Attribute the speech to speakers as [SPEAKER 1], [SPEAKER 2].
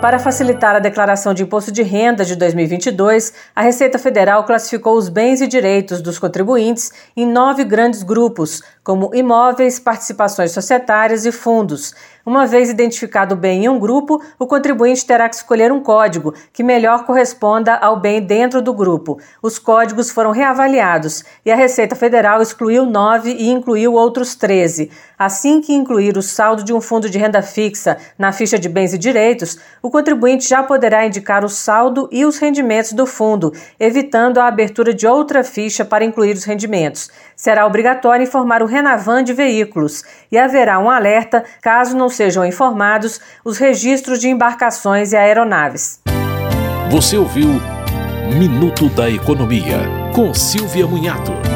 [SPEAKER 1] Para facilitar a declaração de imposto de renda de 2022, a Receita Federal classificou os bens e direitos dos contribuintes em nove grandes grupos, como imóveis, participações societárias e fundos. Uma vez identificado o bem em um grupo, o contribuinte terá que escolher um código que melhor corresponda ao bem dentro do grupo. Os códigos foram reavaliados e a Receita Federal excluiu nove e incluiu outros 13. Assim que incluir o saldo de um fundo de renda fixa na ficha de bens e direitos, o contribuinte já poderá indicar o saldo e os rendimentos do fundo, evitando a abertura de outra ficha para incluir os rendimentos. Será obrigatório informar o Renavan de veículos e haverá um alerta caso não sejam informados os registros de embarcações e aeronaves.
[SPEAKER 2] Você ouviu Minuto da Economia, com Silvia Munhato.